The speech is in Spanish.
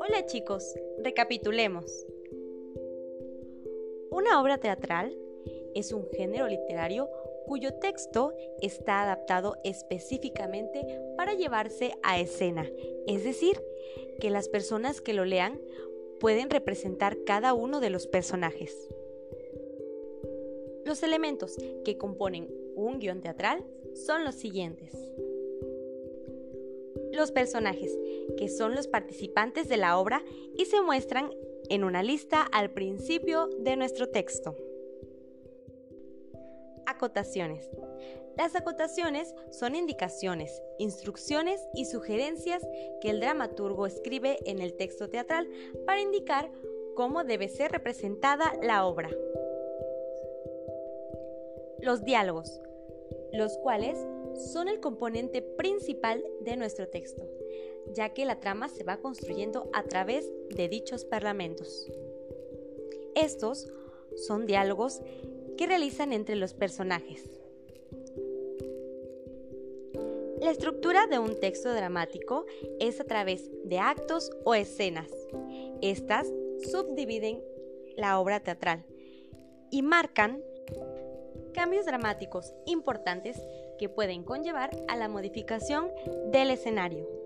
Hola chicos, recapitulemos. Una obra teatral es un género literario cuyo texto está adaptado específicamente para llevarse a escena, es decir, que las personas que lo lean pueden representar cada uno de los personajes. Los elementos que componen un guion teatral son los siguientes. Los personajes, que son los participantes de la obra y se muestran en una lista al principio de nuestro texto. Acotaciones. Las acotaciones son indicaciones, instrucciones y sugerencias que el dramaturgo escribe en el texto teatral para indicar cómo debe ser representada la obra. Los diálogos, los cuales son el componente principal de nuestro texto, ya que la trama se va construyendo a través de dichos parlamentos. Estos son diálogos que realizan entre los personajes. La estructura de un texto dramático es a través de actos o escenas. Estas subdividen la obra teatral y marcan cambios dramáticos importantes que pueden conllevar a la modificación del escenario.